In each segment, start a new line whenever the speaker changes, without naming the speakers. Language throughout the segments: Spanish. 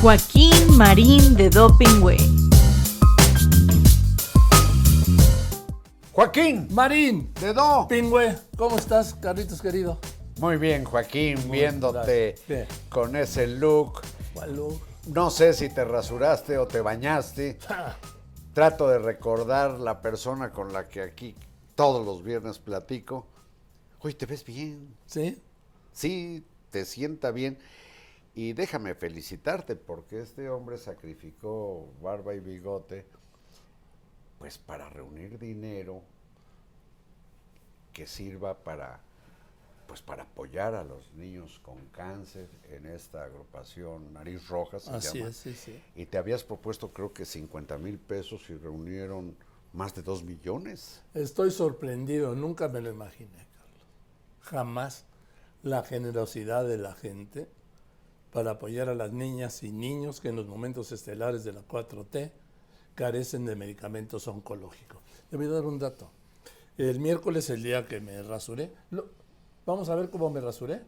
Joaquín Marín de Doping Way.
Joaquín,
Marín,
de Do.
Pingüe, ¿cómo estás, Carlitos querido?
Muy bien, Joaquín, viéndote.
Bien.
con ese look.
Salud.
No sé si te rasuraste o te bañaste. Trato de recordar la persona con la que aquí todos los viernes platico. Oye, te ves bien.
¿Sí?
Sí, te sienta bien. Y déjame felicitarte porque este hombre sacrificó barba y bigote pues para reunir dinero que sirva para pues para apoyar a los niños con cáncer en esta agrupación Nariz Roja se
Así
llama.
es, sí, sí.
Y te habías propuesto creo que 50 mil pesos y reunieron más de 2 millones.
Estoy sorprendido, nunca me lo imaginé, Carlos. Jamás la generosidad de la gente para apoyar a las niñas y niños que en los momentos estelares de la 4T carecen de medicamentos oncológicos. Le voy a dar un dato. El miércoles, el día que me rasuré, vamos a ver cómo me rasuré.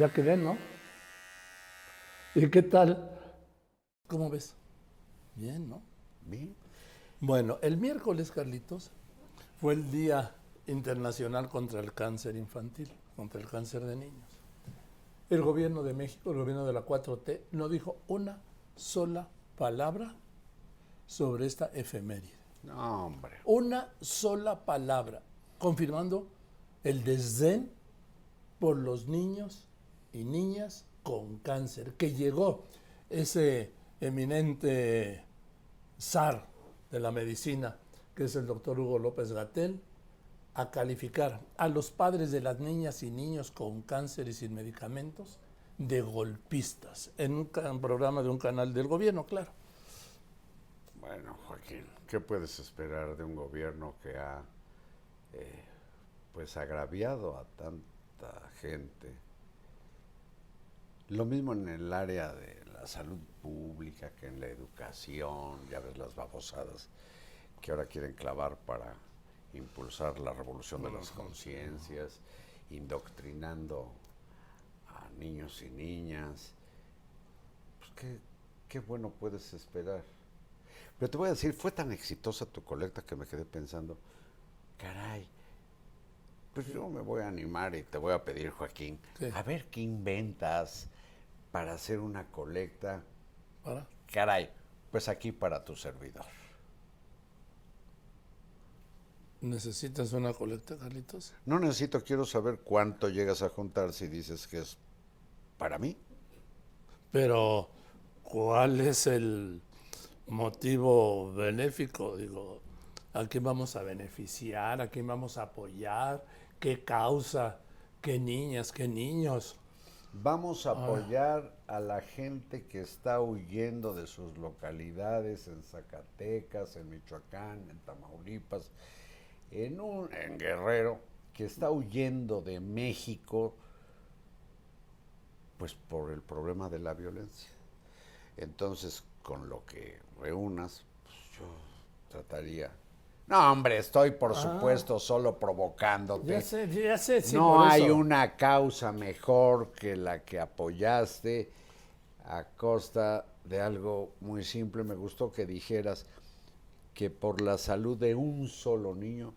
Pues ya quedé, ¿no? ¿Y qué tal? ¿Cómo ves? Bien, ¿no?
Bien.
Bueno, el miércoles, Carlitos, fue el Día Internacional contra el Cáncer Infantil, contra el cáncer de niños. El gobierno de México, el gobierno de la 4T, no dijo una sola palabra sobre esta efeméride.
No, hombre.
Una sola palabra, confirmando el desdén por los niños y niñas con cáncer, que llegó ese eminente zar de la medicina, que es el doctor Hugo López Gatel, a calificar a los padres de las niñas y niños con cáncer y sin medicamentos de golpistas, en un programa de un canal del gobierno, claro.
Bueno, Joaquín, ¿qué puedes esperar de un gobierno que ha eh, pues agraviado a tanta gente? Lo mismo en el área de la salud pública que en la educación, ya ves las babosadas que ahora quieren clavar para impulsar la revolución de las conciencias, indoctrinando a niños y niñas. Pues qué, qué bueno puedes esperar. Pero te voy a decir, fue tan exitosa tu colecta que me quedé pensando, caray, pues yo me voy a animar y te voy a pedir, Joaquín,
Sí.
a ver qué inventas para hacer una colecta.
¿Para?
Caray, pues aquí para tu servidor.
¿Necesitas una colecta, Carlitos?
No necesito, quiero saber cuánto llegas a juntar si dices que es para mí.
Pero, ¿cuál es el motivo benéfico? Digo, ¿a quién vamos a beneficiar? ¿A quién vamos a apoyar? ¿Qué causa? ¿Qué niñas? ¿Qué niños?
Vamos a apoyar a la gente que está huyendo de sus localidades en Zacatecas, en Michoacán, en Tamaulipas, en, un, en Guerrero, que está huyendo de México, pues por el problema de la violencia. Entonces, con lo que reúnas, pues yo trataría... No, hombre, estoy por supuesto solo provocándote.
Ya sé, ya sé. sí,
no hay
eso.
una causa mejor que la que apoyaste a costa de algo muy simple. Me gustó que dijeras que por la salud de un solo niño,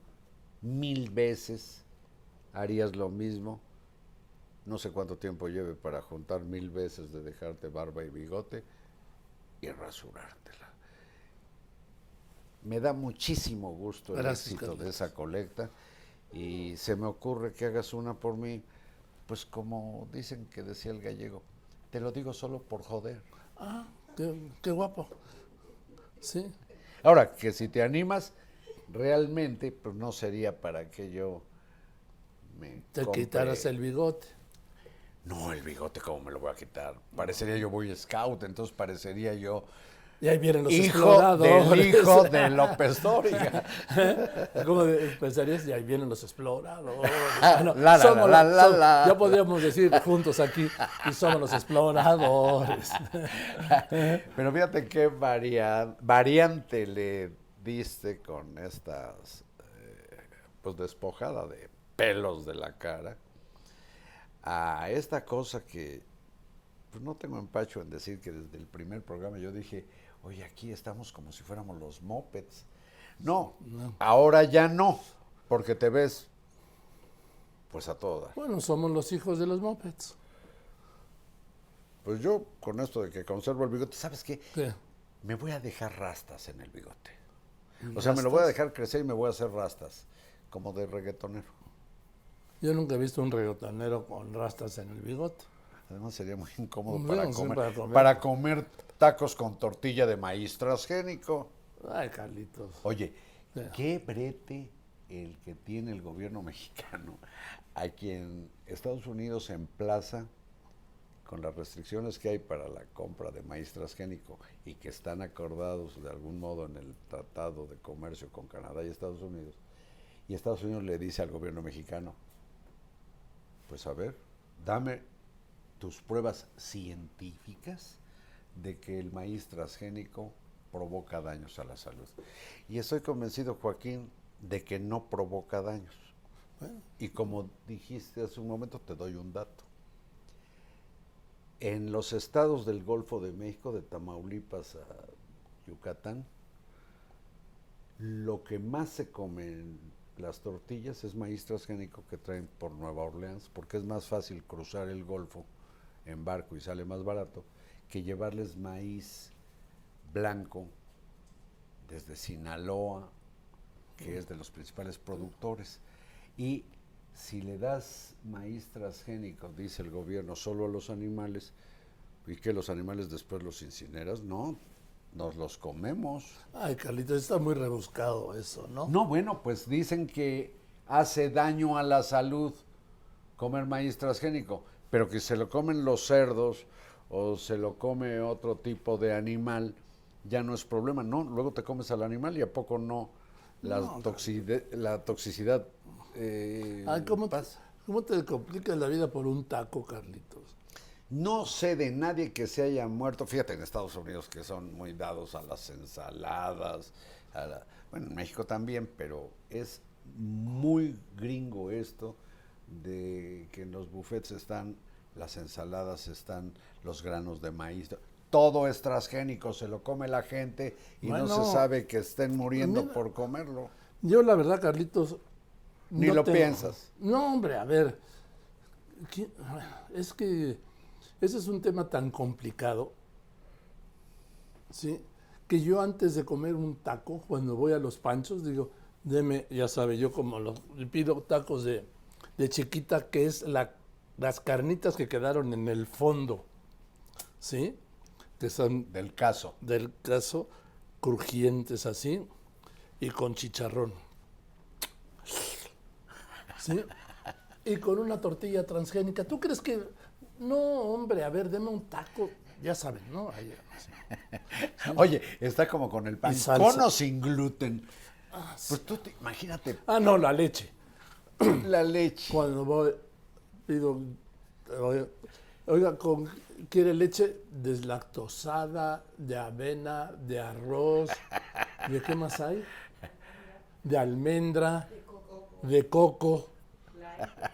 mil veces harías lo mismo. No sé cuánto tiempo lleve para juntar mil veces de dejarte barba y bigote y rasurártela. Me da muchísimo gusto el
Gracias,
éxito de esa colecta y se me ocurre que hagas una por mí, pues como dicen que decía el gallego, te lo digo solo por joder.
Ah, qué, qué guapo. Sí.
Ahora, que si te animas, realmente, pues no sería para que yo me
Te
compre-
quitaras el bigote.
No, el bigote, ¿cómo me lo voy a quitar? Parecería yo Boy Scout, entonces parecería yo
Y ahí vienen los
hijo
exploradores.
del hijo de López Dóriga.
¿Cómo pensarías? Y ahí vienen los exploradores. Ah, no,
La, la,
somos
la,
los-
la,
som-
la.
Ya podríamos decir juntos aquí, y somos los exploradores.
Pero fíjate qué varia- variante le diste con estas, eh, pues despojada de pelos de la cara, a esta cosa que, pues no tengo empacho en decir que desde el primer programa yo dije, oye, aquí estamos como si fuéramos los mopeds. No, ahora ya no, porque te ves, pues a todas.
Bueno, somos los hijos de los mopeds.
Pues yo, con esto de que conservo el bigote, ¿sabes qué?
¿Qué?
Me voy a dejar rastas en el bigote. O sea, me lo voy a dejar crecer y me voy a hacer rastas, como de reggaetonero.
Yo nunca he visto un reggaetonero con rastas en el bigote.
Además sería muy incómodo
Hombre,
para comer,
para comer.
para comer tacos con tortilla de maíz transgénico.
Ay, Carlitos.
Oye, qué brete el que tiene el gobierno mexicano, a quien Estados Unidos emplaza con las restricciones que hay para la compra de maíz transgénico y que están acordados de algún modo en el Tratado de Comercio con Canadá y Estados Unidos. Y Estados Unidos le dice al gobierno mexicano, pues a ver, dame tus pruebas científicas de que el maíz transgénico provoca daños a la salud. Y estoy convencido, Joaquín, de que no provoca daños. Y como dijiste hace un momento, te doy un dato. En los estados del Golfo de México, de Tamaulipas a Yucatán, lo que más se come en las tortillas es maíz transgénico que traen por Nueva Orleans, porque es más fácil cruzar el Golfo en barco y sale más barato que llevarles maíz blanco desde Sinaloa, que es de los principales productores. Y si le das maíz transgénico, dice el gobierno, solo a los animales, y que los animales después los incineras, no, nos los comemos.
Ay, Carlitos, está muy rebuscado eso, ¿no?
No, bueno, pues dicen que hace daño a la salud comer maíz transgénico, pero que se lo comen los cerdos o se lo come otro tipo de animal, ya no es problema. No, luego te comes al animal y a poco no la, toxide- la toxicidad. eh,
Ay, ¿cómo,
pasa.
¿cómo te complicas la vida por un taco, Carlitos?
No sé de nadie que se haya muerto. Fíjate en Estados Unidos que son muy dados a las ensaladas. a la- bueno, en México también, pero es muy gringo esto de que en los buffets están las ensaladas, están los granos de maíz. Todo es transgénico, se lo come la gente y no se sabe que estén muriendo
mira.
por comerlo.
Yo, la verdad, Carlitos.
Ni lo piensas.
No, hombre, a ver. ¿qué- Es que ese es un tema tan complicado. ¿Sí? Que yo antes de comer un taco, cuando voy a los panchos, digo, deme, ya sabe, yo como los, pido tacos de, de chiquita, que es la, las carnitas que quedaron en el fondo. ¿Sí? Que son
Del caso.
del caso crujientes así y con chicharrón. ¿Sí? Y con una tortilla transgénica. ¿Tú crees que.? No, hombre, a ver, deme un taco. Ya saben, ¿no? Ahí.
Oye, está como con el pan. Con o sin gluten. Pues tú te- imagínate
Ah, no, la leche.
la leche.
Cuando voy, pido. oiga, con, ¿quiere leche deslactosada, de avena, de arroz? ¿De qué más hay? De almendra, de coco,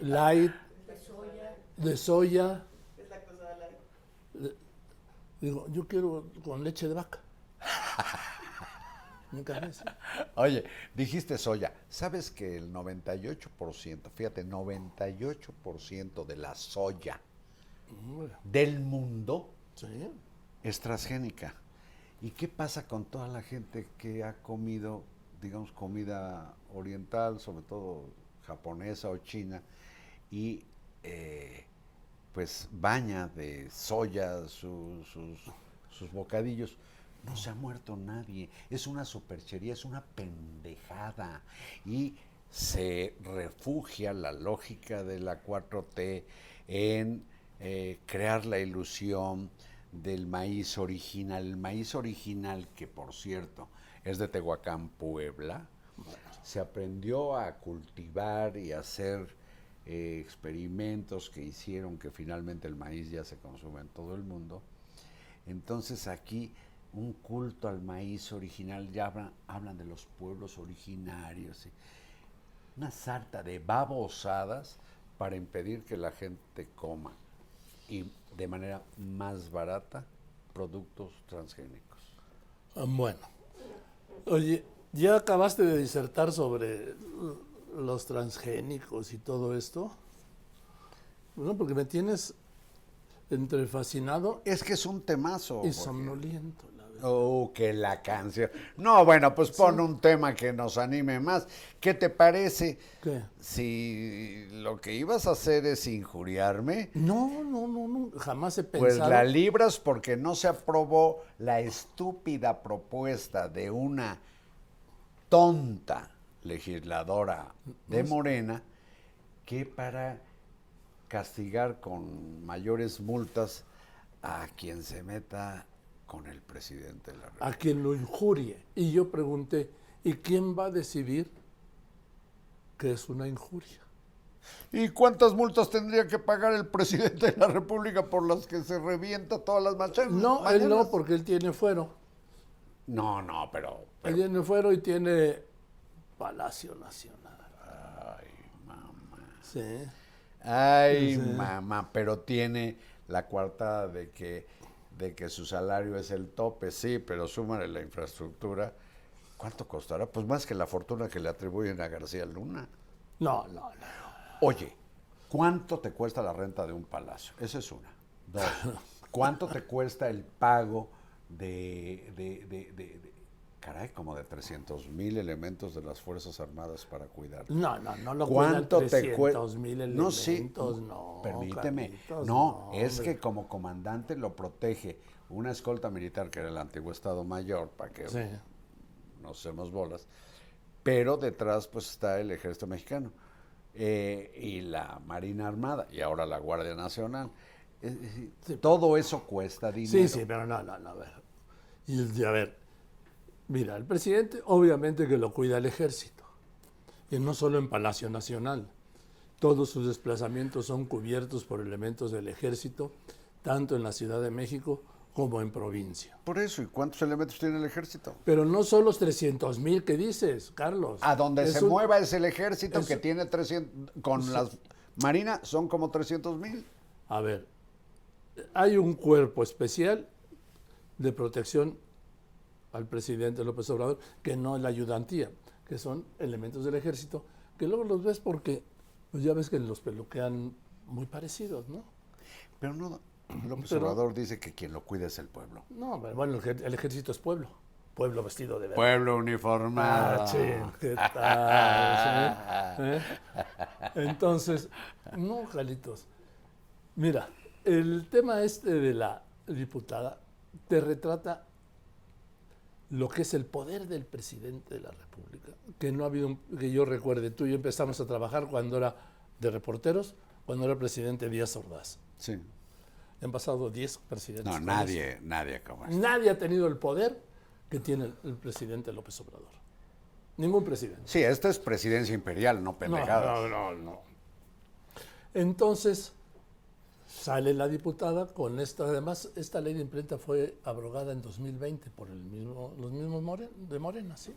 light, de soya. De- Digo, yo quiero con leche de vaca. Nunca ves.
Oye, dijiste soya. ¿Sabes que el 98%, fíjate, 98% de la soya del mundo
Sí.
es transgénica? ¿Y qué pasa con toda la gente que ha comido, digamos, comida oriental, sobre todo japonesa o china, y eh, pues baña de soya su- sus, sus bocadillos? No se ha muerto nadie. Es una superchería, es una pendejada. Y se refugia la lógica de la 4T en eh, crear la ilusión del maíz original. El maíz original, que por cierto es de Tehuacán, Puebla, se aprendió a cultivar y a hacer eh, experimentos que hicieron que finalmente el maíz ya se consume en todo el mundo. Entonces aquí un culto al maíz original, ya hablan, hablan de los pueblos originarios, una sarta de babosadas para impedir que la gente coma y de manera más barata productos transgénicos.
Ah, Bueno, oye, ¿ya acabaste de disertar sobre los transgénicos y todo esto? Bueno, porque me tienes entre fascinado
Es que es un temazo.
y somnoliento.
Oh, que la canción. No, bueno, pues pon un tema que nos anime más. ¿Qué te parece
¿Qué?
si lo que ibas a hacer es injuriarme?
No, no, no, no, jamás he
Pues
pensado.
la libras porque no se aprobó la estúpida propuesta de una tonta legisladora de Morena que para castigar con mayores multas a quien se meta con el presidente de la República.
a quien lo injurie. Y yo pregunté, ¿y quién va a decidir que es una injuria?
¿Y cuántas multas tendría que pagar el presidente de la República por las que se revienta todas las machanas?
No, él no, porque él tiene fuero.
No, no, pero...
Él tiene fuero y tiene Palacio Nacional.
Ay, mamá.
Sí.
Ay, mamá, pero tiene la coartada de que, de que su salario es el tope, sí, pero súmale la infraestructura. ¿Cuánto costará? Pues más que la fortuna que le atribuyen a García Luna.
No, no, no.
Oye, ¿cuánto te cuesta la renta de un palacio? Esa es una. Dos, ¿cuánto te cuesta el pago de, de, de- de- de- caray, como de 300 mil elementos de las Fuerzas Armadas para cuidar?
No, no, no lo
¿Cuánto te cuesta?
300 mil
No, sí.
elementos, no.
Permíteme. No, es
hombre.
que como comandante lo protege una escolta militar que era el antiguo Estado Mayor, para que
Sí.
no hacemos bolas, pero detrás pues está el ejército mexicano eh, y la Marina Armada y ahora la Guardia Nacional. Todo eso cuesta dinero.
Sí, sí, pero no, no, no. A ver. Y el- a ver, mira, el presidente obviamente que lo cuida el ejército. Y no solo en Palacio Nacional. Todos sus desplazamientos son cubiertos por elementos del ejército, tanto en la Ciudad de México como en provincia.
Por eso, ¿y cuántos elementos tiene el ejército?
Pero no son los 300 mil que dices, Carlos.
A donde
Es
se
un-
mueva es el ejército
es-
que tiene 300, con las Marina son como 300 mil.
A ver, hay un cuerpo especial de protección al presidente López Obrador, que no es la ayudantía, que son elementos del ejército, que luego los ves porque, pues ya ves que los peluquean muy parecidos, ¿no?
Pero no, López
Pero-
Obrador dice que quien lo cuida es el pueblo.
No, pero bueno, el, ej- el ejército es pueblo, pueblo vestido de verde.
Pueblo uniformado.
Ah, ¿qué tal? sí? ¿Eh? Entonces, no, Jalitos. Mira, el tema este de la diputada te retrata lo que es el poder del presidente de la República, que no ha habido, un- que yo recuerde, tú y yo empezamos a trabajar cuando era de reporteros, cuando era presidente Díaz Ordaz.
Sí.
Han pasado 10 presidentes.
No, nadie, nadie como este.
Nadie ha tenido el poder que tiene el, presidente López Obrador. Ningún presidente.
Sí, esta es presidencia imperial, no pendejadas.
No, no, no, no. Entonces, sale la diputada con esta. Además, esta ley de imprenta fue abrogada en 2020 por el mismo, los mismos Moren- de Morena, ¿sí?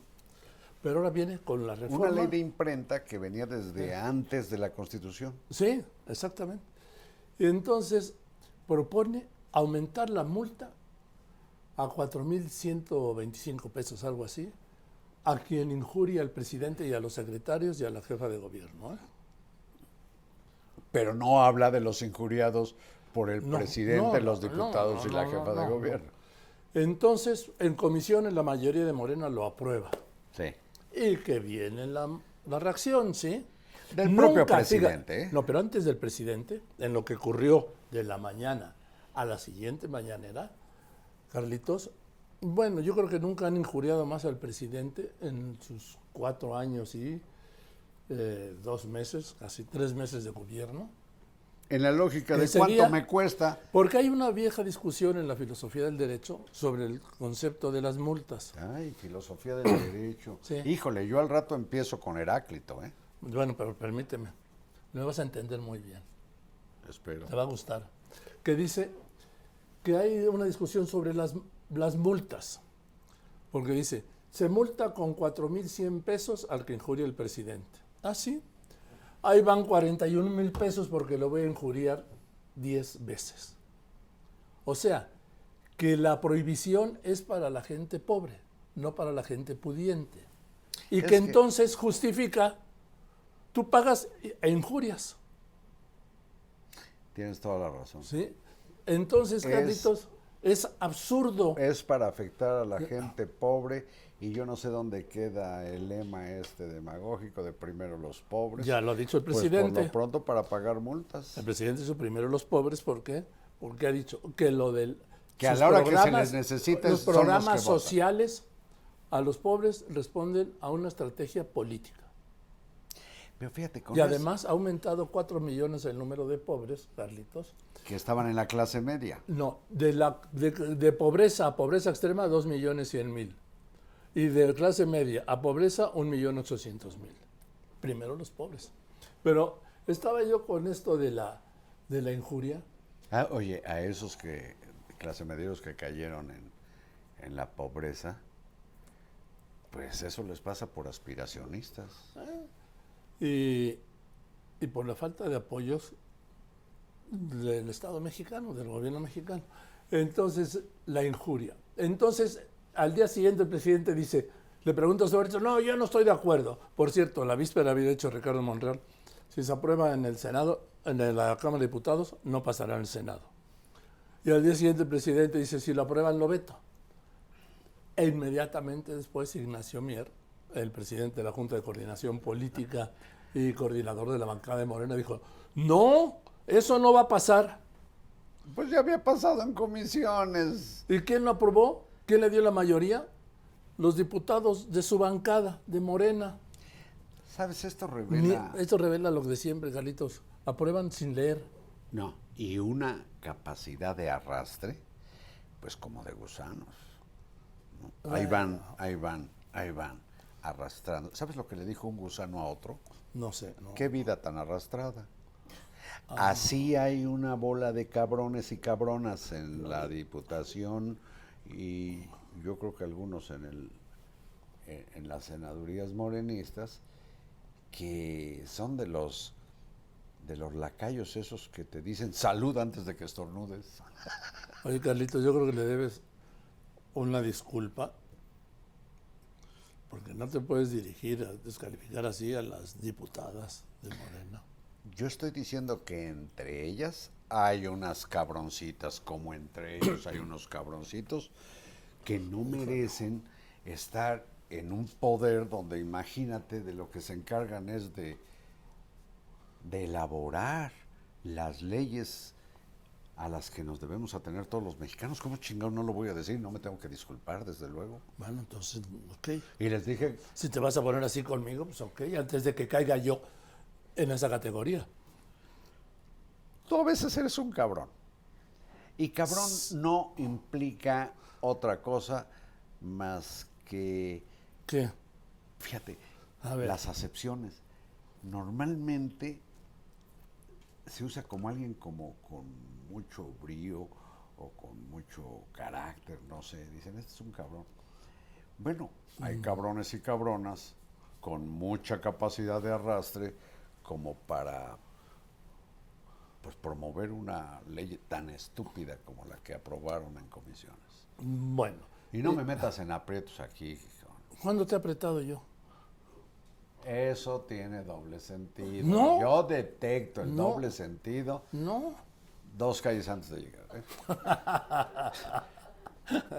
Pero ahora viene con la reforma.
Una ley de imprenta que venía desde antes de la Constitución.
Sí, exactamente. Y entonces propone aumentar la multa a 4.125 pesos, algo así, a quien injuria al presidente y a los secretarios y a la jefa de gobierno. ¿eh?
Pero no habla de los injuriados por el
No,
presidente,
no,
los diputados
no,
y la jefa de
no.
gobierno.
Entonces, en comisiones la mayoría de Morena lo aprueba.
Sí.
Y que viene la, la reacción, ¿sí?
Del propio presidente, ¿eh?
No, pero antes del presidente, en lo que ocurrió de la mañana a la siguiente mañanera, Carlitos, bueno, yo creo que nunca han injuriado más al presidente en sus cuatro años y eh, dos meses, casi tres meses de gobierno.
en la lógica de
sería-
cuánto me cuesta.
Porque hay una vieja discusión en la filosofía del derecho sobre el concepto de las multas.
Ay, filosofía del derecho.
Sí.
Híjole, yo al rato empiezo con Heráclito, ¿eh?
Bueno, pero permíteme, me vas a entender muy bien,
Espero.
te va a gustar. Que dice que hay una discusión sobre las, las multas. Porque dice, se multa con 4.100 pesos al que injuria el presidente. ¿Ah, sí? Ahí van 41 mil pesos porque lo voy a injuriar 10 veces. O sea, que la prohibición es para la gente pobre, no para la gente pudiente. Y
Es
que
que-
entonces justifica, tú pagas e injurias.
Tienes toda la razón.
¿sí? Entonces,
Es-
Carlitos, es absurdo.
Es para afectar a la gente pobre y yo no sé dónde queda el lema este demagógico de primero los pobres.
Ya lo ha dicho el
Pues
presidente.
por lo pronto para pagar multas.
El presidente hizo primero los pobres, ¿por qué? Porque ha dicho que lo del...
Que a la hora que se
programas-
les necesite
Los
son los que
programas
votan.
sociales a los pobres responden a una estrategia política.
Pero fíjate, con
Y además ha aumentado 4 millones el número de pobres, Carlitos.
Que estaban en la clase media.
No, de, la, de, de pobreza a pobreza extrema, 2 millones 100 mil. Y de clase media a pobreza, 1 millón 800 mil. Primero los pobres. Pero estaba yo con esto de la, de la injuria.
Ah, oye, a esos que clase medieros que cayeron en, en la pobreza, pues eso les pasa por aspiracionistas.
Y, y por la falta de apoyos del Estado mexicano, del gobierno mexicano. Entonces, la injuria. Entonces, al día siguiente el presidente dice, le pregunta sobre esto, no, yo no estoy de acuerdo. Por cierto, la víspera había dicho Ricardo Monreal, si se aprueba en el Senado, en la Cámara de Diputados, no pasará en el Senado. Y al día siguiente el presidente dice, si lo aprueban, lo veto. E inmediatamente después Ignacio Mier, el presidente de la Junta de Coordinación Política y coordinador de la bancada de Morena, dijo, no, eso no va a pasar.
Pues ya había pasado en comisiones.
¿Y quién lo aprobó? ¿Quién le dio la mayoría? Los diputados de su bancada, de Morena.
¿Sabes? Esto revela...
esto revela lo de siempre, Carlitos. Aprueban sin leer.
No, y una capacidad de arrastre, pues como de gusanos. ¿no? Ahí van, ahí van, ahí van, arrastrando. ¿Sabes lo que le dijo un gusano a otro?
No sé. no.
Qué vida tan arrastrada. Así hay una bola de cabrones y cabronas en la diputación y yo creo que algunos en el en, en las senadurías morenistas que son de los de los lacayos esos que te dicen salud antes de que estornudes.
Oye, Carlitos, yo creo que le debes una disculpa. Porque no te puedes dirigir a descalificar así a las diputadas de Morena.
Yo estoy diciendo que entre ellas hay unas cabroncitas, como entre ellos hay unos cabroncitos que no merecen estar en un poder donde imagínate de lo que se encargan es de, de elaborar las leyes a las que nos debemos atener todos los mexicanos. ¿Cómo chingado no lo voy a decir? No me tengo que disculpar, desde luego.
Bueno, entonces, ok.
Y les dije,
Si te vas a poner así conmigo, pues ok, antes de que caiga yo en esa categoría.
tú a veces eres un cabrón. Y cabrón no implica otra cosa más que,
¿Qué?
fíjate,
A ver.
las acepciones. Normalmente se usa como alguien como con mucho brío o con mucho carácter, no sé. Dicen, este es un cabrón. Bueno, hay cabrones y cabronas con mucha capacidad de arrastre como para pues promover una ley tan estúpida como la que aprobaron en comisiones.
Bueno,
Y no me metas en aprietos aquí.
¿cuándo te he apretado yo?
Eso tiene doble sentido.
No.
Yo detecto el
No.
doble sentido
No.
dos calles antes de llegar. ¿eh?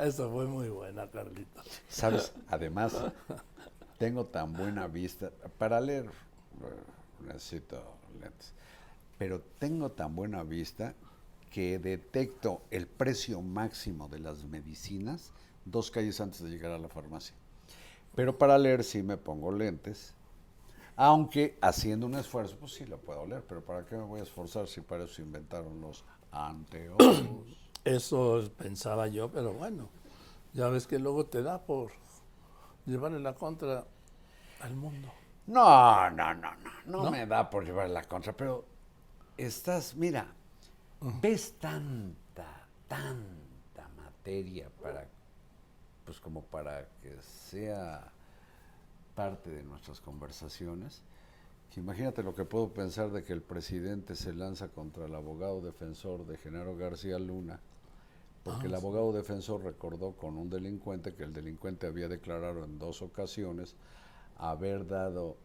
Esa fue muy buena, Carlita.
Sabes, además, tengo tan buena vista. Para leer eh, necesito lentes. Pero tengo tan buena vista que detecto el precio máximo de las medicinas dos calles antes de llegar a la farmacia. Pero para leer sí me pongo lentes. Aunque haciendo un esfuerzo, pues sí lo puedo oler, pero ¿para qué me voy a esforzar si para eso inventaron los anteojos?
Eso pensaba yo, pero bueno, ya ves que luego te da por llevarle la contra al mundo.
No, no, no, no, no, me da por llevar la contra, pero estás, mira, ves tanta, tanta materia para, pues como para que sea parte de nuestras conversaciones. Imagínate lo que puedo pensar de que el presidente se lanza contra el abogado defensor de Genaro García Luna, porque el abogado defensor recordó con un delincuente que el delincuente había declarado en dos ocasiones haber dado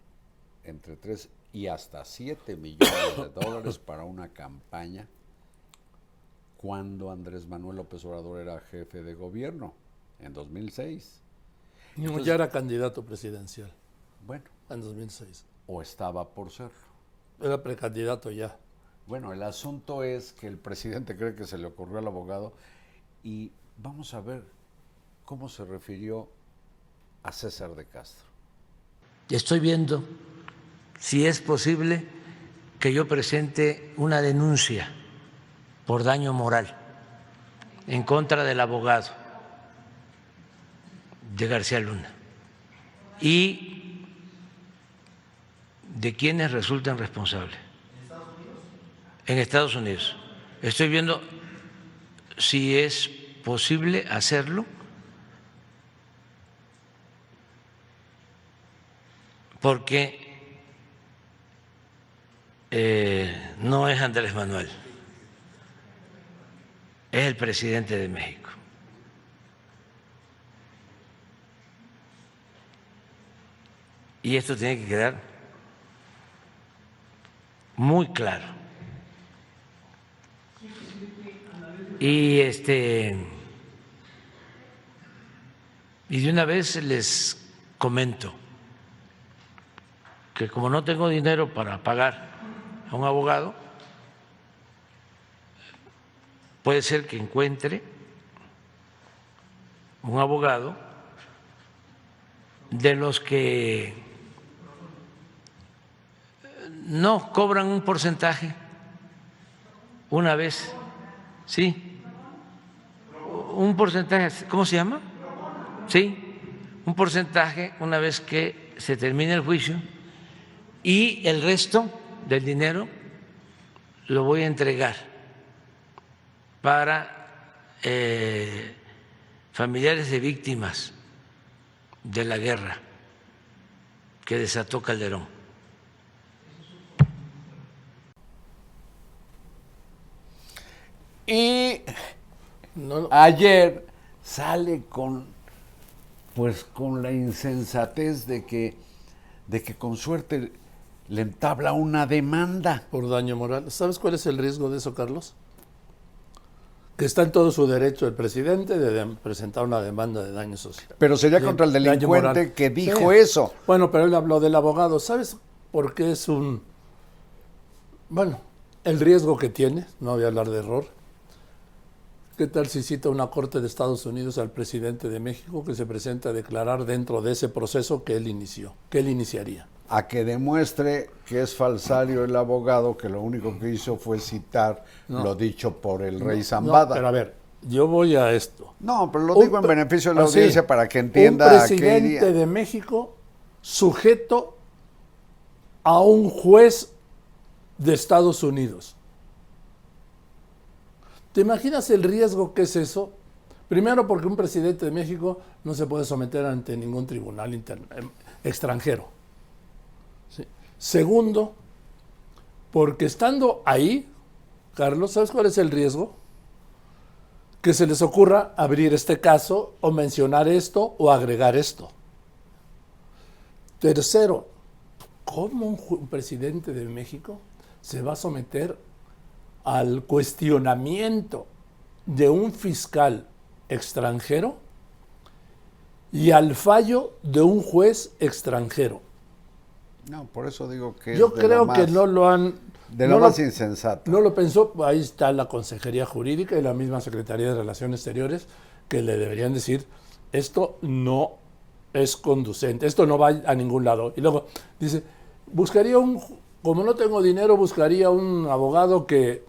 entre 3 y hasta 7 millones de dólares para una campaña cuando Andrés Manuel López Obrador era jefe de gobierno en 2006.
No, ya era candidato presidencial
Bueno,
en 2006.
o estaba por serlo.
Era precandidato ya.
Bueno, el asunto es que el presidente cree que se le ocurrió al abogado y vamos a ver cómo se refirió a César de Castro.
Estoy viendo si es posible que yo presente una denuncia por daño moral en contra del abogado de García Luna y de quienes resultan responsables. En Estados Unidos. Estoy viendo si es posible hacerlo porque eh, no es Andrés Manuel, es el presidente de México. Y esto tiene que quedar muy claro. Y este y de una vez les comento que como no tengo dinero para pagar a un abogado, puede ser que encuentre un abogado de los que no cobran un porcentaje una vez, sí, un porcentaje, ¿cómo se llama? Sí, un porcentaje una vez que se termine el juicio y el resto del dinero lo voy a entregar para eh, familiares de víctimas de la guerra que desató Calderón.
Y
No, no,
ayer sale con pues con la insensatez de que de que con suerte le entabla una demanda.
por daño moral. ¿Sabes cuál es el riesgo de eso, Carlos? Que está en todo su derecho el presidente de presentar una demanda de daño social.
Pero sería
De-
contra el delincuente que dijo
Sí.
eso.
Bueno, pero él habló del abogado. ¿Sabes por qué es un... Bueno, el riesgo que tiene, no voy a hablar de error. ¿Qué tal si cita una corte de Estados Unidos al presidente de México que se presenta a declarar dentro de ese proceso que él inició, que él iniciaría?
A que demuestre que es falsario el abogado, que lo único que hizo fue citar
No.
lo dicho por el rey
No,
Zambada.
pero a ver, yo voy a esto.
No, pero lo
Un
digo en beneficio de la
así,
audiencia para que entienda
Un
a qué
presidente de México sujeto a un juez de Estados Unidos. ¿Te imaginas el riesgo que es eso? Primero porque un presidente de México no se puede someter ante ningún tribunal em, extranjero. Segundo, porque estando ahí, Carlos, ¿sabes cuál es el riesgo? que se les ocurra abrir este caso o mencionar esto o agregar esto. Tercero, ¿cómo un presidente de México se va a someter al cuestionamiento de un fiscal extranjero y al fallo de un juez extranjero?
No, por eso digo que
Yo
lo
creo que no lo han...
de
no
lo
lo-
más insensato.
no lo pensó, ahí está la Consejería Jurídica y la misma Secretaría de Relaciones Exteriores que le deberían decir, esto no es conducente, esto no va a ningún lado. Y luego dice, buscaría un, como no tengo dinero, buscaría un abogado que,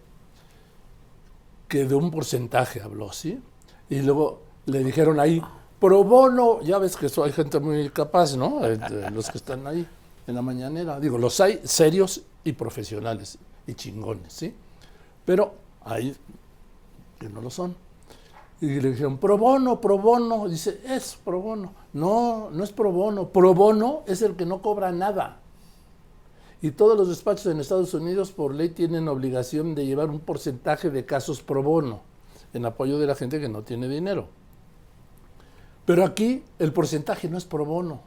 que de un porcentaje habló, ¿sí? Y luego le dijeron ahí, pro bono, ya ves que eso hay gente muy capaz, ¿no? Eh, Los que están ahí en la mañanera. Digo, los hay serios y profesionales y chingones, ¿sí? Pero hay que no lo son. Y le dijeron, pro bono, pro bono. Dice, es pro bono. No, no es pro bono. Pro bono es el que no cobra nada. Y todos los despachos en Estados Unidos por ley tienen obligación de llevar un porcentaje de casos pro bono en apoyo de la gente que no tiene dinero. Pero aquí el porcentaje no es pro bono.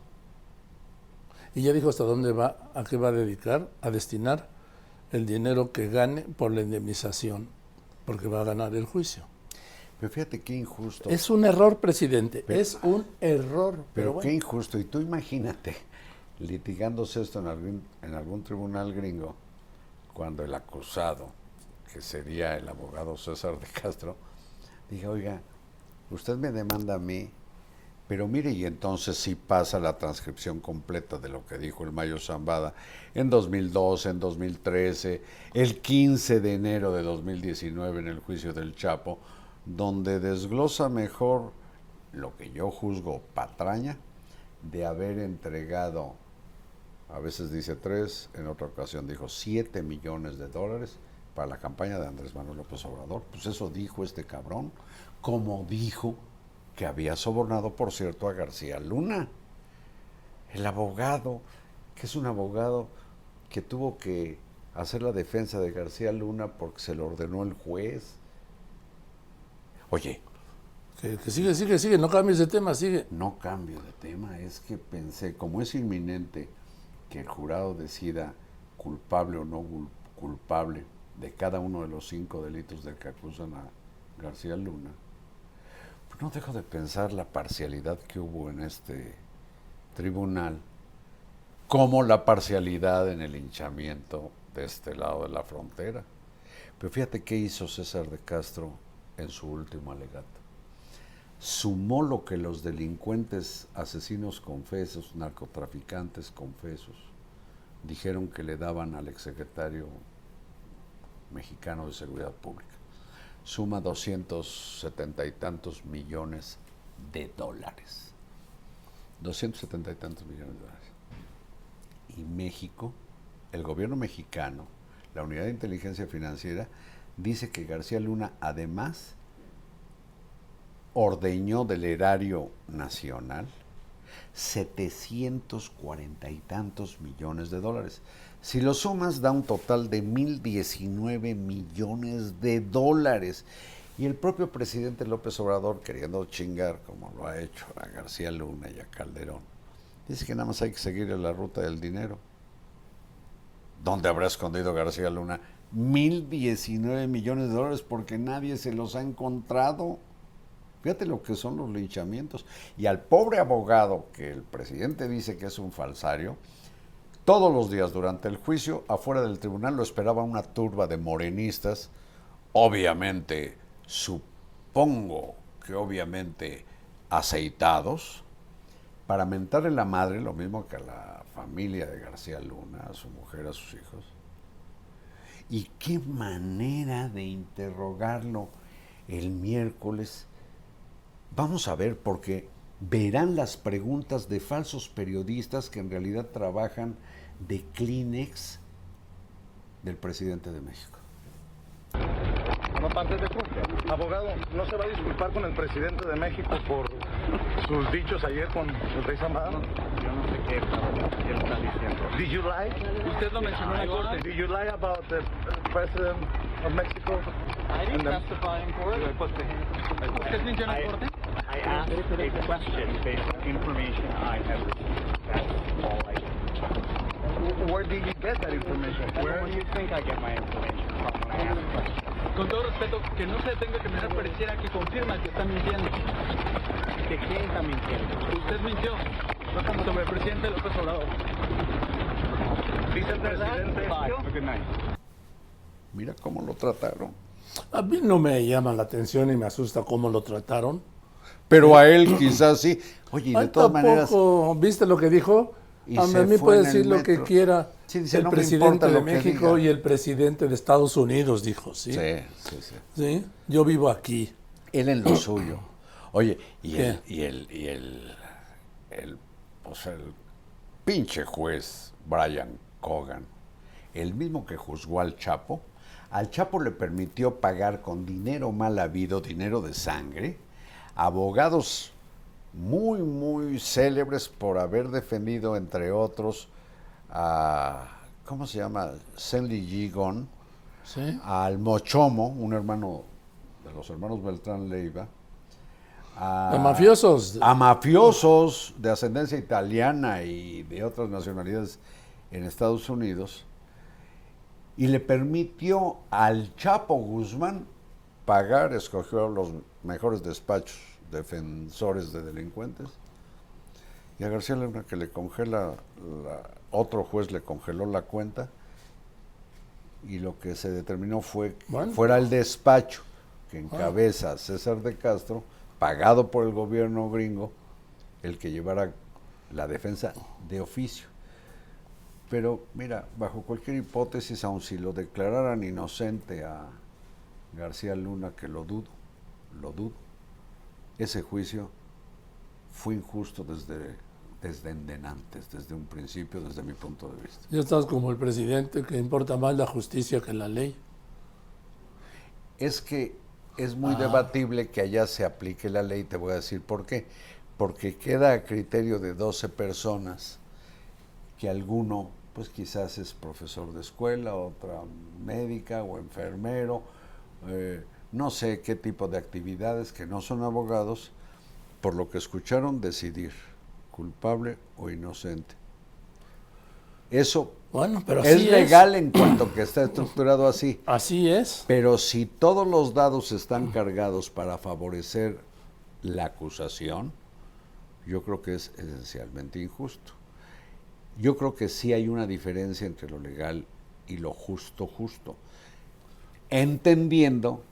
Y ya dijo hasta dónde va, a qué va a dedicar, a destinar el dinero que gane por la indemnización, porque va a ganar el juicio.
Pero fíjate qué injusto.
Es un error, presidente, es un error.
Pero,
Pero,
qué injusto. Y tú imagínate, litigándose esto en algún, en algún tribunal gringo, cuando el acusado, que sería el abogado César de Castro, diga, oiga, usted me demanda a mí, pero mire, y entonces sí pasa la transcripción completa de lo que dijo el Mayo Zambada en 2012, en 2013, el 15 de enero de 2019 en el juicio del Chapo, donde desglosa mejor lo que yo juzgo patraña de haber entregado, a veces dice tres, en otra ocasión dijo siete millones de dólares para la campaña de Andrés Manuel López Obrador. Pues eso dijo este cabrón, como dijo que había sobornado, por cierto, a García Luna, el abogado, que es un abogado que tuvo que hacer la defensa de García Luna porque se lo ordenó el juez. Oye,
que, que sigue, sigue, sigue, no cambies de tema, sigue.
no cambio de tema, es que pensé, como es inminente que el jurado decida culpable o no cul- culpable de cada uno de los cinco delitos de que acusan a García Luna, pues no dejo de pensar la parcialidad que hubo en este tribunal, como la parcialidad en el hinchamiento de este lado de la frontera. Pero fíjate qué hizo César de Castro en su último alegato sumó lo que los delincuentes, asesinos confesos, narcotraficantes confesos, dijeron que le daban al exsecretario mexicano de Seguridad Pública. Suma 270 y tantos millones de dólares. 270 y tantos millones de dólares. Y México, el gobierno mexicano, la Unidad de Inteligencia Financiera, dice que García Luna además ordeñó del erario nacional 740 y tantos millones de dólares. Si lo sumas da un total de 1019 millones de dólares. Y el propio presidente López Obrador, queriendo chingar, como lo ha hecho a García Luna y a Calderón, dice que nada más hay que seguir la ruta del dinero. ¿Dónde habrá escondido García Luna? 1019 millones de dólares porque nadie se los ha encontrado. Fíjate lo que son los linchamientos. Y al pobre abogado, que el presidente dice que es un falsario, todos los días durante el juicio, afuera del tribunal, lo esperaba una turba de morenistas, obviamente, supongo que obviamente aceitados, para mentarle la madre, lo mismo que a la familia de García Luna, a su mujer, a sus hijos. Y qué manera de interrogarlo el miércoles. Vamos a ver, porque verán las preguntas de falsos periodistas que en realidad trabajan de Kleenex del presidente de México.
No, antes de abogado, ¿no se va a disculpar con el presidente de México por sus dichos ayer con el rey Zambada?
Yo no sé qué, qué está diciendo.
Did you lie?
Usted lo mencionó en la corte.
Did you lie about the president of Mexico?
I didn't testify in court. ¿Usted mintió en la
I-
corte?
I asked a question based on information I have received. That's all I did.
Where did you get that information?
Where do you think I get my information from when I ask questions?
Con todo respeto, que no se detenga que mirar pareciera que confirma que está mintiendo.
¿Que quién está mintiendo?
Usted mintió sobre el presidente López Obrador.
Dice el presidente.
Bye. Have a good night.
Mira cómo lo trataron.
A mí no me llama la atención y me asusta cómo lo trataron.
Pero a él quizás sí. Oye, de
Ay,
todas maneras,
tampoco, ¿viste lo que dijo?
Y
A mí, puede decir lo que quiera.
Sí, dice,
el
"No me
presidente de México
diga".
y el presidente de Estados Unidos, dijo, ¿sí?
Sí, sí, sí.
¿Sí? Yo vivo aquí.
Él en lo suyo. Oye, y el, y el, y el, el, pues el pinche juez Brian Cogan, el mismo que juzgó al Chapo, al Chapo le permitió pagar con dinero mal habido, dinero de sangre, abogados muy, muy célebres por haber defendido, entre otros, a, ¿cómo se llama? Stanley Gigon,
¿Sí?
al Mochomo, un hermano de los hermanos Beltrán Leiva, a,
Los mafiosos.
a mafiosos de ascendencia italiana y de otras nacionalidades en Estados Unidos, y le permitió al Chapo Guzmán pagar, escogió los mejores despachos defensores de delincuentes, y a García Luna que le congela, la- otro juez le congeló la cuenta, y lo que se determinó fue que
Bueno.
fuera el despacho que encabeza César de Castro, pagado por el gobierno gringo, el que llevara la defensa de oficio. Pero mira, bajo cualquier hipótesis, aun si lo declararan inocente a García Luna, que lo dudo, lo dudo, ese juicio fue injusto desde, desde endenantes, desde un principio, desde mi punto de vista.
Ya estás como el presidente, que importa más la justicia que la ley.
Es que es muy debatible que allá se aplique la ley, te voy a decir por qué. Porque queda a criterio de 12 personas que alguno, pues quizás es profesor de escuela, otra médica o enfermero, eh, no sé qué tipo de actividades que no son abogados, por lo que escucharon decidir culpable o inocente. Eso
Bueno, pero
es legal en cuanto que está estructurado así.
Así es.
Pero si todos los dados están cargados para favorecer la acusación, yo creo que es esencialmente injusto. Yo creo que sí hay una diferencia entre lo legal y lo justo justo. Entendiendo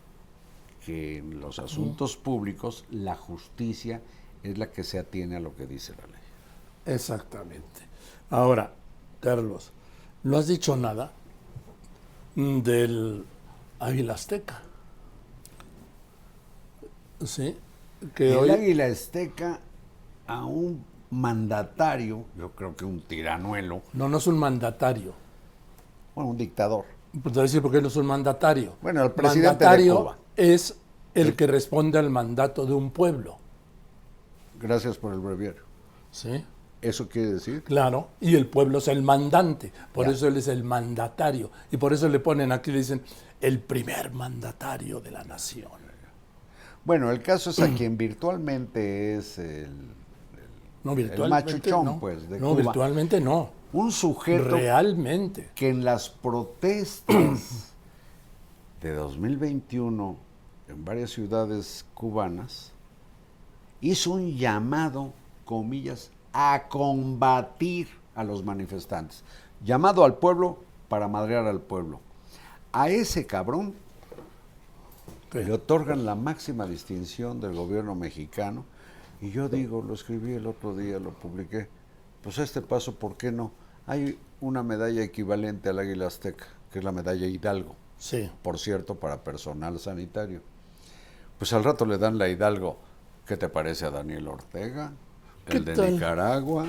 que en los asuntos públicos la justicia es la que se atiene a lo que dice la ley.
Exactamente. Ahora, Carlos, no has dicho nada del Águila Azteca. Sí, que
El
hoy
águila azteca a un mandatario, yo creo que un tiranuelo,
no, no es un mandatario.
bueno, un dictador.
Pues te voy a decir por qué no es un mandatario.
Bueno, el presidente de Cuba.
Es el que responde al mandato de un pueblo.
Gracias por el breviario.
¿Sí?
¿Eso quiere decir?
Claro, y el pueblo es el mandante, por
Ya.
eso él es el mandatario, y por eso le ponen aquí, le dicen, el primer mandatario de la nación.
Bueno, el caso es a quien virtualmente es el,
No, virtualmente
machuchón,
no.
pues, de
no,
Cuba.
virtualmente no.
un sujeto
Realmente.
que en las protestas de 2021 en varias ciudades cubanas hizo un llamado, comillas, a combatir a los manifestantes. Llamado al pueblo para madrear al pueblo. A ese cabrón le otorgan la máxima distinción del gobierno mexicano. Y yo digo, lo escribí el otro día, lo publiqué. Pues a este paso, ¿por qué no? Hay una medalla equivalente al Águila Azteca, que es la medalla Hidalgo,
Sí.
por cierto, para personal sanitario. Pues al rato le dan la Hidalgo. ¿Qué te parece a Daniel Ortega?
¿Qué
El de
tal?
Nicaragua,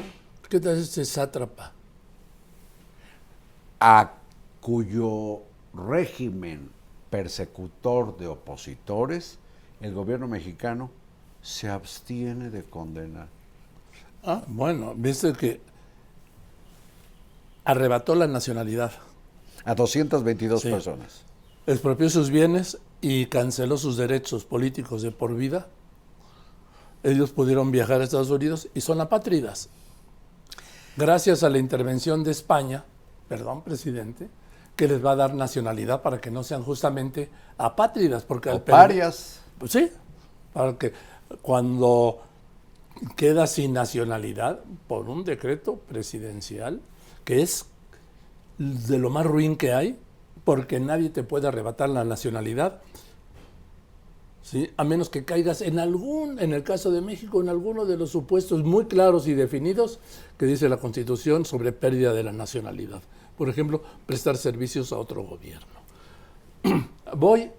¿Qué tal este sátrapa?
a cuyo régimen persecutor de opositores, el gobierno mexicano se abstiene de condenar.
Ah, bueno, viste que arrebató la nacionalidad,
A 222
Sí.
personas.
expropió sus bienes y canceló sus derechos políticos de por vida. Ellos pudieron viajar a Estados Unidos y son apátridas. Gracias a la intervención de España, perdón, presidente, que les va a dar nacionalidad para que no sean justamente apátridas, porque
O parias.
Pues sí, para que cuando queda sin nacionalidad por un decreto presidencial, que es de lo más ruin que hay, porque nadie te puede arrebatar la nacionalidad, ¿sí? a menos que caigas en algún, en el caso de México, en alguno de los supuestos muy claros y definidos que dice la Constitución sobre pérdida de la nacionalidad. por ejemplo, prestar servicios a otro gobierno. Voy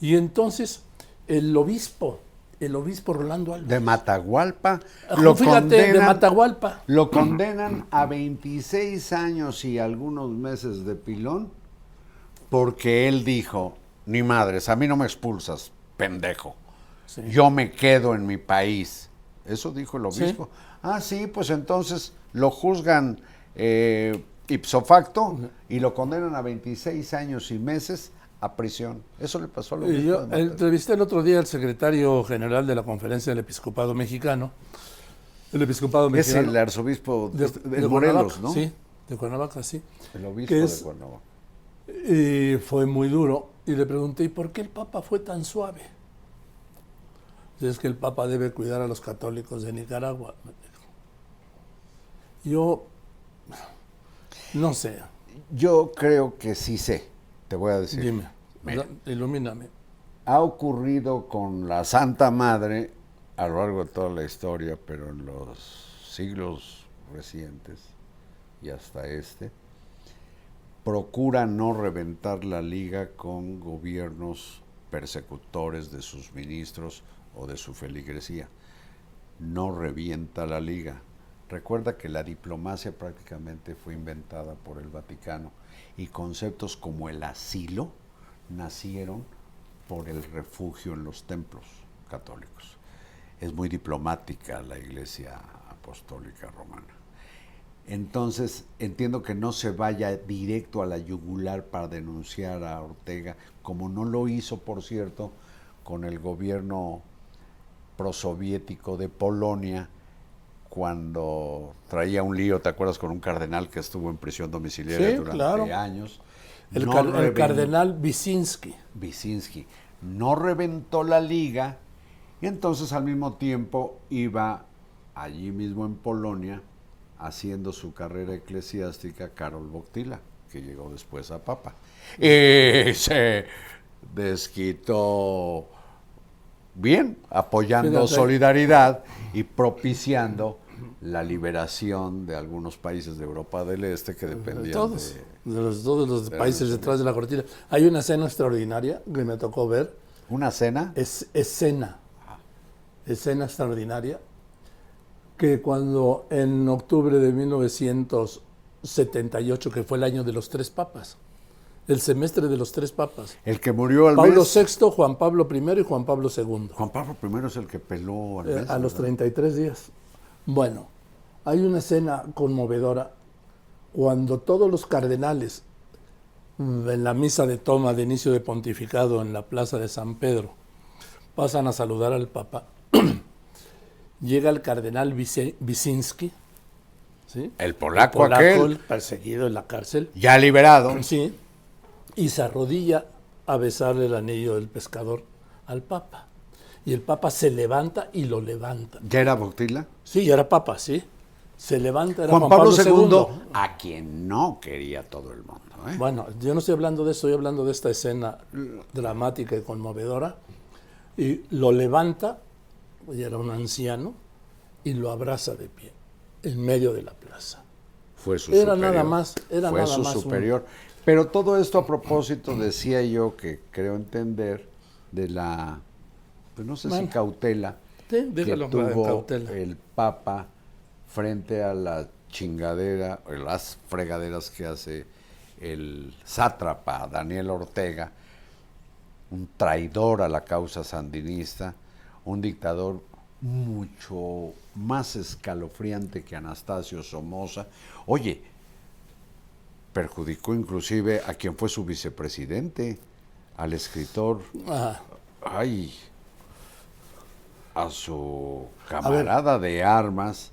y entonces el obispo, el obispo Rolando Álvarez.
De Matagualpa.
Ah, fíjate, de Matagualpa.
Lo condenan a 26 años y algunos meses de pilón porque él dijo, ni madres, a mí no me expulsas, pendejo.
Sí.
Yo me quedo en mi país. Eso dijo el obispo. Ah, sí, pues entonces lo juzgan eh, ipso facto y lo condenan a 26 años y meses a prisión. Eso le pasó
Y
obispo.
yo entrevisté el otro día al secretario general de la Conferencia del Episcopado Mexicano. El Episcopado
es
Mexicano.
el arzobispo de,
de,
de Morelos, ¿no?
Sí, de Cuernavaca, sí.
El obispo
es-
de Cuernavaca.
Y fue muy duro. Y le pregunté, ¿y por qué el Papa fue tan suave? Y Es que el Papa debe cuidar a los católicos de Nicaragua. Yo, no sé,
Yo creo que sí sé, te voy a decir.
dime,
Mira.
ilumíname.
ha ocurrido con la Santa Madre a lo largo de toda la historia, pero en los siglos recientes y hasta este, procura no reventar la liga con gobiernos persecutores de sus ministros o de su feligresía. No revienta la liga. Recuerda que la diplomacia prácticamente fue inventada por el Vaticano y conceptos como el asilo nacieron por el refugio en los templos católicos. Es muy diplomática la Iglesia Apostólica Romana. Entonces, entiendo que no se vaya directo a la yugular para denunciar a Ortega, como no lo hizo, por cierto, con el gobierno prosoviético de Polonia, cuando traía un lío, ¿te acuerdas? Con un cardenal que estuvo en prisión domiciliaria
Sí,
durante
claro.
años.
El,
No
car- el cardenal Wyszynski.
Wyszynski no reventó la liga y entonces al mismo tiempo iba allí mismo en Polonia haciendo su carrera eclesiástica Karol Wojtyla, que llegó después a Papa. Y se desquitó bien, apoyando
Fíjate.
solidaridad y propiciando la liberación de algunos países de Europa del Este que dependían
Todos,
de
de los, todos los
de
países detrás de la cortina. Hay una escena extraordinaria que me tocó ver.
una cena.
Es escena. Escena extraordinaria. Que cuando en octubre de 1978, que fue el año de los tres papas, el semestre de los tres papas,
El que murió al
Pablo
mes.
VI, Juan Pablo I y Juan Pablo II.
Juan Pablo I es el que peló al
Eh,
mes,
a los
¿verdad?
33 días. Bueno, hay una escena conmovedora cuando todos los cardenales mm, en la misa de toma de inicio de pontificado en la plaza de San Pedro pasan a saludar al Papa. Llega el cardenal Wysze- Wyszynski, ¿sí?
El polaco,
polaco,
aquel,
el perseguido en la cárcel,
ya liberado.
sí, y se arrodilla a besarle el anillo del pescador al Papa. Y el Papa se levanta y lo levanta.
¿Ya era Boctila?
Sí, ya era papa, sí. Se levanta, era
Juan, Pablo, II, a quien no quería todo el mundo. ¿eh?
Bueno, yo no estoy hablando de eso, estoy hablando de esta escena dramática y conmovedora. Y lo levanta, y era un anciano, y lo abraza de pie, en medio de la plaza.
Fue su
Era
superior.
nada más, era
Fue
nada
su
más un-
superior. Pero todo esto a propósito, decía yo que creo entender de la, pues no sé si cautela
Sí,
que tuvo
cautela.
el Papa frente a la chingadera, o las fregaderas que hace el sátrapa Daniel Ortega, un traidor a la causa sandinista, un dictador mucho más escalofriante que Anastasio Somoza. Oye, perjudicó inclusive a quien fue su vicepresidente, al escritor,
Ajá.
ay, a su camarada de armas.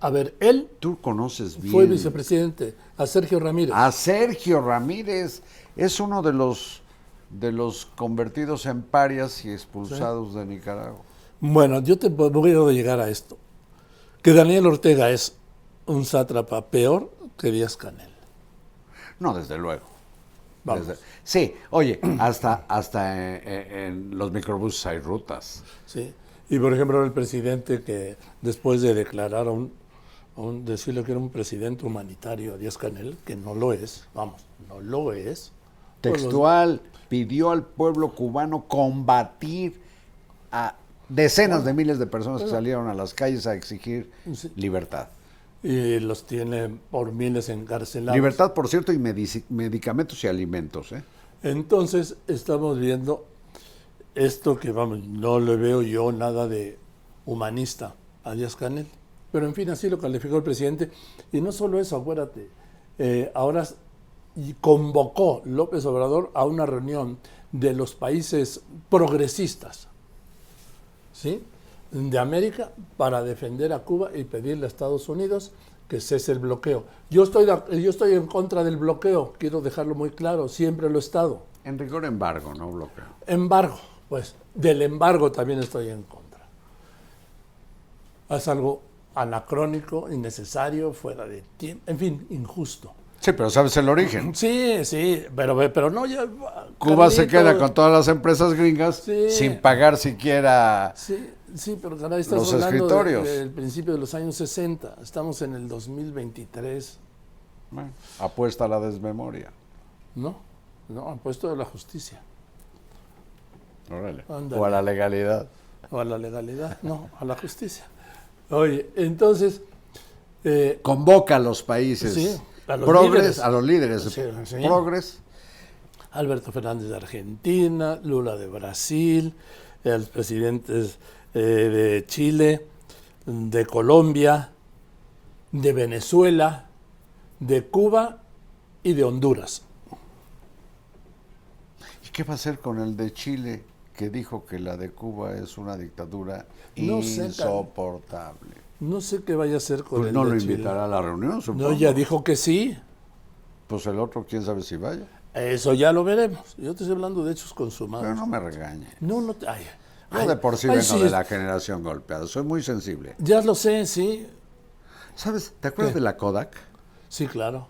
A ver, él
Tú conoces bien
fue vicepresidente, a Sergio Ramírez.
a Sergio Ramírez, es uno de los de los convertidos en parias y expulsados de Nicaragua.
Bueno, yo te voy a llegar a esto. Que Daniel Ortega es un sátrapa peor que Díaz Canel.
No, desde luego.
Vamos.
Desde- sí, oye, hasta, hasta en, en los microbuses hay rutas.
Sí. Y por ejemplo, el presidente que después de declarar a un un- decirle que era un presidente humanitario a Díaz Canel, que no lo es, vamos, no lo es. Pues los-
Textual, pidió al pueblo cubano combatir a decenas de miles de personas que salieron a las calles a exigir libertad.
Y los tiene por miles encarcelados.
Libertad, por cierto, y medicamentos y alimentos. ¿eh?
Entonces estamos viendo esto que, vamos, no le veo yo nada de humanista a Díaz Canel. Pero en fin, así lo calificó el presidente. Y no solo eso, acuérdate, eh, ahora convocó López Obrador a una reunión de los países progresistas, ¿sí? De América para defender a Cuba y pedirle a Estados Unidos que cese el bloqueo. Yo estoy, yo estoy en contra del bloqueo, quiero dejarlo muy claro, siempre lo he estado.
En rigor, embargo, no bloqueo.
Embargo, pues del embargo también estoy en contra. Es algo anacrónico, innecesario, fuera de tiempo, en fin, injusto.
Sí, pero sabes el origen.
Sí, sí, pero, pero no ya...
Cuba se queda con todas las empresas gringas
Sí.
sin pagar siquiera...
Sí, sí, pero caray, estás
Los
hablando de-
escritorios.
del principio de los años 60. Estamos en el 2023.
Bueno, apuesta a la desmemoria.
No, no, han puesto de la justicia
Órale.
Ándale.
O a la legalidad.
o a la legalidad, no, a la justicia. Oye, entonces, eh,
Convoca a los países
Sí, a los
progres,
líderes.
a los líderes
Sí, sí.
progres.
Alberto Fernández de Argentina, Lula de Brasil, eh, los presidentes eh, de Chile, de Colombia, de Venezuela, de Cuba y de Honduras.
¿Y qué va a hacer con el de Chile que dijo que la de Cuba es una dictadura
No sé,
insoportable?
No sé qué vaya a hacer con
Pues
el
no
de
lo
Chile.
invitará a la reunión, supongo.
No, ya dijo que sí.
Pues el otro, quién sabe si vaya.
Eso ya lo veremos. Yo te estoy hablando de hechos consumados.
Pero no me regañe.
No, no te- ay,
Yo
ay,
de por sí
ay,
vengo
sí,
de la generación golpeada. Soy muy sensible.
Ya lo sé, sí.
¿Sabes? ¿Te acuerdas
¿Qué?
de la Kodak?
Sí, claro.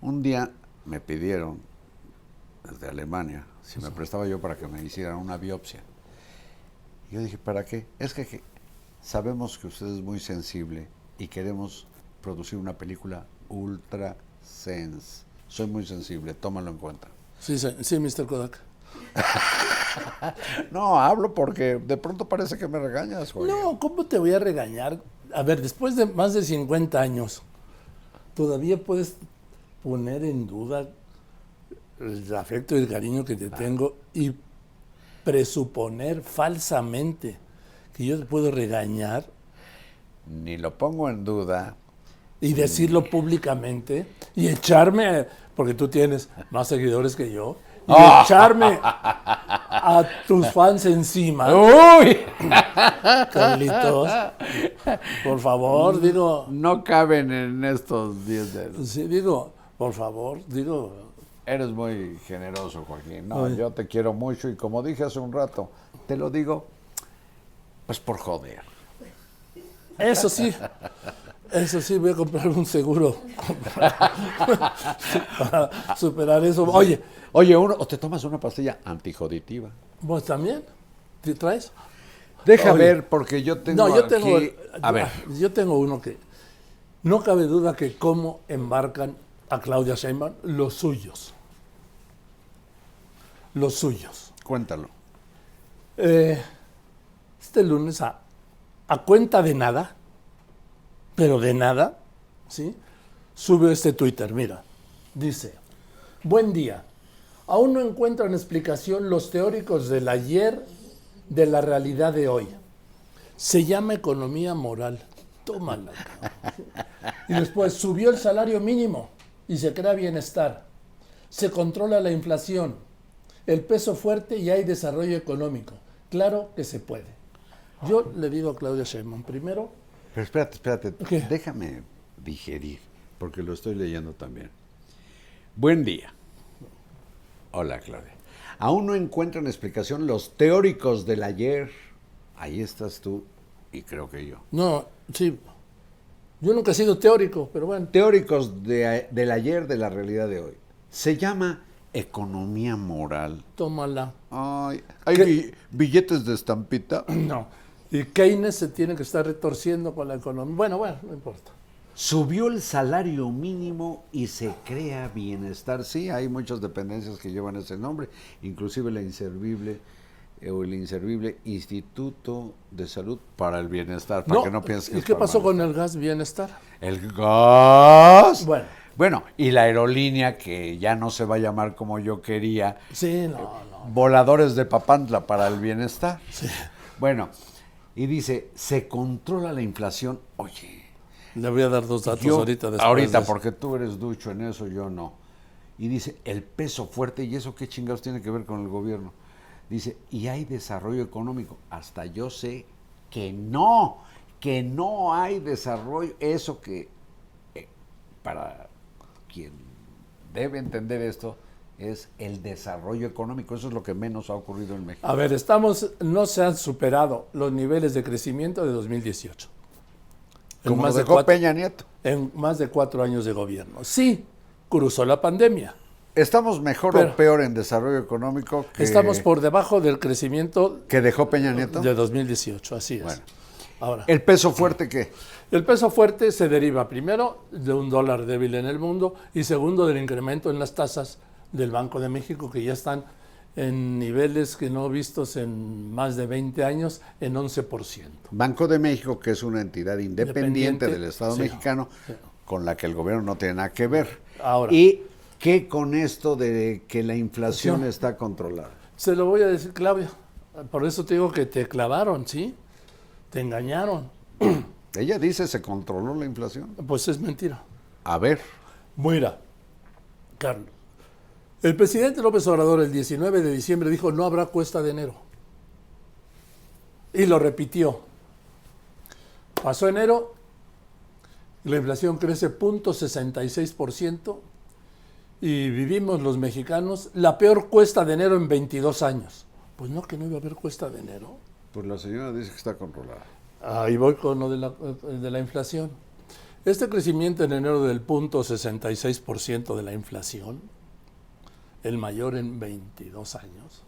Un día me pidieron desde Alemania si me prestaba yo para que me hicieran una biopsia. Yo dije, ¿para qué? Es que, que sabemos que usted es muy sensible y queremos producir una película ultra sense. Soy muy sensible, tómalo en cuenta.
Sí, sí, sí, Mr. Kodak.
No, hablo porque de pronto parece que me regañas, güey.
No, ¿cómo te voy a regañar? A ver, después de más de 50 años, ¿todavía puedes poner en duda el afecto y el cariño que te tengo y presuponer falsamente que yo te puedo regañar
Ni lo pongo en duda.
y decirlo públicamente y echarme, porque tú tienes más seguidores que yo, y echarme a tus fans encima?
¡Uy!
Carlitos, por favor, digo,
No caben en estos 10 dedos.
sí, digo, por favor, digo,
Eres muy generoso, Joaquín. No,
Ay.
yo te quiero mucho y como dije hace un rato, te lo digo, pues por joder.
eso sí, eso sí, voy a comprar un seguro para superar eso. Oye,
Oye, uno, o te tomas una pastilla antijoditiva.
¿vos también? ¿Te traes?
Deja
Oye.
ver, porque yo tengo
No, yo
aquí...
tengo,
A ver,
yo tengo uno que no cabe duda que cómo embarcan a Claudia Sheinbaum los suyos, los suyos.
cuéntalo.
Eh, este lunes, a, a cuenta de nada, pero de nada, ¿sí? Sube este Twitter, mira. Dice, buen día. Aún no encuentran explicación los teóricos del ayer de la realidad de hoy. Se llama economía moral. Tómala. Y después subió el salario mínimo y se crea bienestar. Se controla la inflación. El peso fuerte y hay desarrollo económico. Claro que se puede. Yo le digo a Claudia Sheinbaum, primero,
Pero espérate, espérate.
¿Qué?
Déjame digerir, porque lo estoy leyendo también. Buen día. Hola, Claudia. Aún no encuentran explicación los teóricos del ayer. Ahí estás tú y creo que yo.
no, sí, yo nunca he sido teórico, pero bueno,
Teóricos de- del ayer de la realidad de hoy. Se llama economía moral.
tómala.
Ay, ¿hay billetes de estampita?
No, Y Keynes se tiene que estar retorciendo con la economía. Bueno, bueno, no importa.
Subió el salario mínimo y se crea bienestar. Sí, hay muchas dependencias que llevan ese nombre, inclusive la inservible eh, o el inservible Instituto de Salud para el Bienestar, para que no pienses que
¿Y qué pasó con el gas bienestar?
El gas.
Bueno.
Bueno, y la aerolínea que ya no se va a llamar como yo quería,
Sí, no, no.
voladores de Papantla para el bienestar. Bueno, y dice, se controla la inflación. Oye,
Le voy a dar dos datos
yo-
ahorita después.
ahorita
de
porque tú eres ducho en eso, yo no. Y dice, el peso fuerte, ¿y eso qué chingados tiene que ver con el gobierno? Dice, y hay desarrollo económico. Hasta yo sé que no, que no hay desarrollo. Eso que, eh, para quien debe entender esto, es el desarrollo económico. Eso es lo que menos ha ocurrido en México.
A ver, estamos, no se han superado los niveles de crecimiento de 2018. En
Como
más,
lo
de
dejó
cuatro,
Peña Nieto.
en más de cuatro años de gobierno. Sí, cruzó la pandemia.
¿Estamos mejor
Pero-
o peor en desarrollo económico que,
Estamos por debajo del crecimiento
que dejó Peña Nieto?
de 2018, así es.
Bueno.
Ahora,
¿El peso fuerte qué?
el peso fuerte se deriva primero de un dólar débil en el mundo y segundo del incremento en las tasas del Banco de México que ya están en niveles que no vistos en más de 20 años en 11%.
Banco de México, que es una entidad independiente,
Independiente,
del Estado
sí.
mexicano, con la que el gobierno no tiene nada que ver.
Ahora.
¿Y qué con esto de que la inflación
Sí.
está controlada?
Se lo voy a decir, Claudia. Por eso te digo que te clavaron, ¿sí? Te engañaron.
Ella dice se controló la inflación.
Pues es mentira.
A ver,
Mira, Carlos. El presidente López Obrador el 19 de diciembre dijo no habrá cuesta de enero. Y lo repitió. Pasó enero, la inflación crece 0.66% y vivimos los mexicanos la peor cuesta de enero en 22 años. Pues no, que no iba a haber cuesta de enero.
pues la señora dice que está controlada.
Ahí voy con lo de la, de la inflación. Este crecimiento en enero del punto 66% de la inflación, el mayor en 22 años,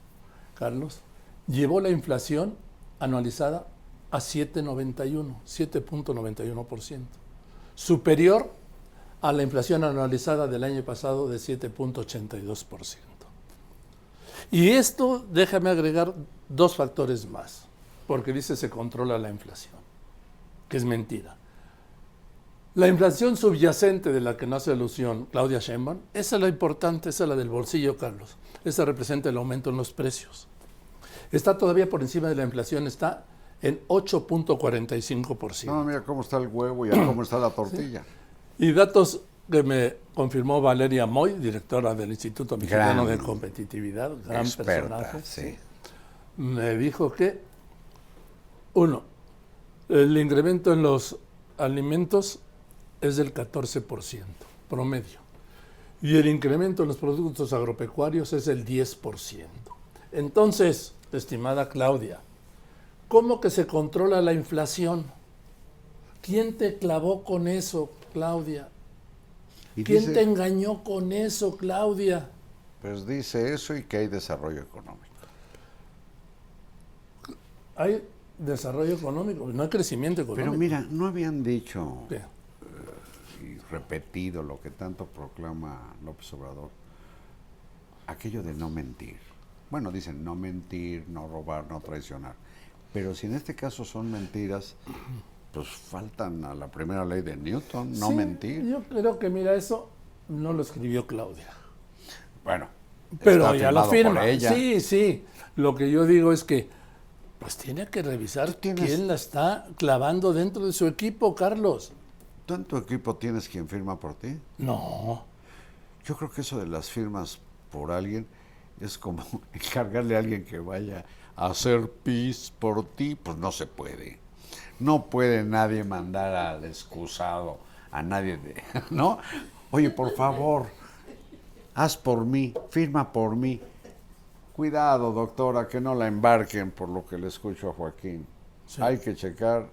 Carlos, llevó la inflación anualizada a 7.91, 7.91%, superior a la inflación anualizada del año pasado de 7.82%. Y esto, déjame agregar dos factores más, porque dice se controla la inflación, que es mentira. La inflación subyacente de la que no hace alusión Claudia Sheinbaum, esa es la importante, esa es la del bolsillo, Carlos. Esa representa el aumento en los precios. Está todavía por encima de la inflación, está en 8.45%.
No, mira cómo está el huevo y cómo está la tortilla.
Y datos que me confirmó Valeria Moy, directora del Instituto Mexicano
Gran
de Competitividad, gran
Experta,
personaje,
sí.
me dijo que, uno, el incremento en los alimentos es del 14% promedio. Y el incremento en los productos agropecuarios es del 10%. Entonces, estimada Claudia, ¿cómo que se controla la inflación? ¿Quién te clavó con eso, Claudia? ¿Quién
dice,
te engañó con eso, Claudia?
pues dice eso y que hay desarrollo económico.
Hay desarrollo económico, no hay crecimiento económico.
Pero mira, no habían dicho
¿Qué?
Y repetido lo que tanto proclama López Obrador, aquello de no mentir. Bueno, dicen no mentir, no robar, no traicionar. Pero si en este caso son mentiras, pues faltan a la primera ley de Newton, no
Sí,
mentir.
Yo creo que, mira, eso no lo escribió Claudia.
Bueno,
Pero ya lo firma.
ella.
Sí, sí. Lo que yo digo es que, pues tiene que revisar quién la está clavando dentro de su equipo, Carlos.
¿Tú en tu equipo tienes quien firma por ti?
No.
Yo creo que eso de las firmas por alguien es como encargarle a alguien que vaya a hacer pis por ti, pues no se puede. No puede nadie mandar al excusado, a nadie de, ¿no? Oye, por favor, haz por mí, firma por mí. Cuidado, doctora, que no la embarquen por lo que le escucho a Joaquín.
Sí.
Hay que checar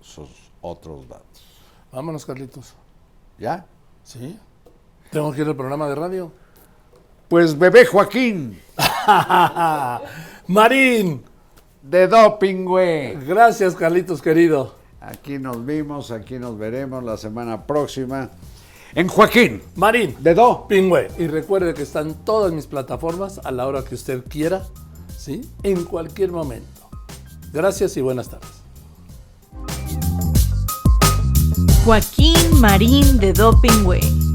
sus otros datos.
Vámonos, Carlitos.
¿Ya?
¿Sí? ¿Tengo que ir al programa de radio?
Pues bebé Joaquín.
Marín,
de Doping Way.
Gracias, Carlitos querido.
Aquí nos vimos, aquí nos veremos la semana próxima en Joaquín
Marín,
de Do.
Pingüe. Y recuerde que están todas mis plataformas a la hora que usted quiera, ¿sí? En cualquier momento. Gracias y buenas tardes.
Joaquín Marín de Doping Way.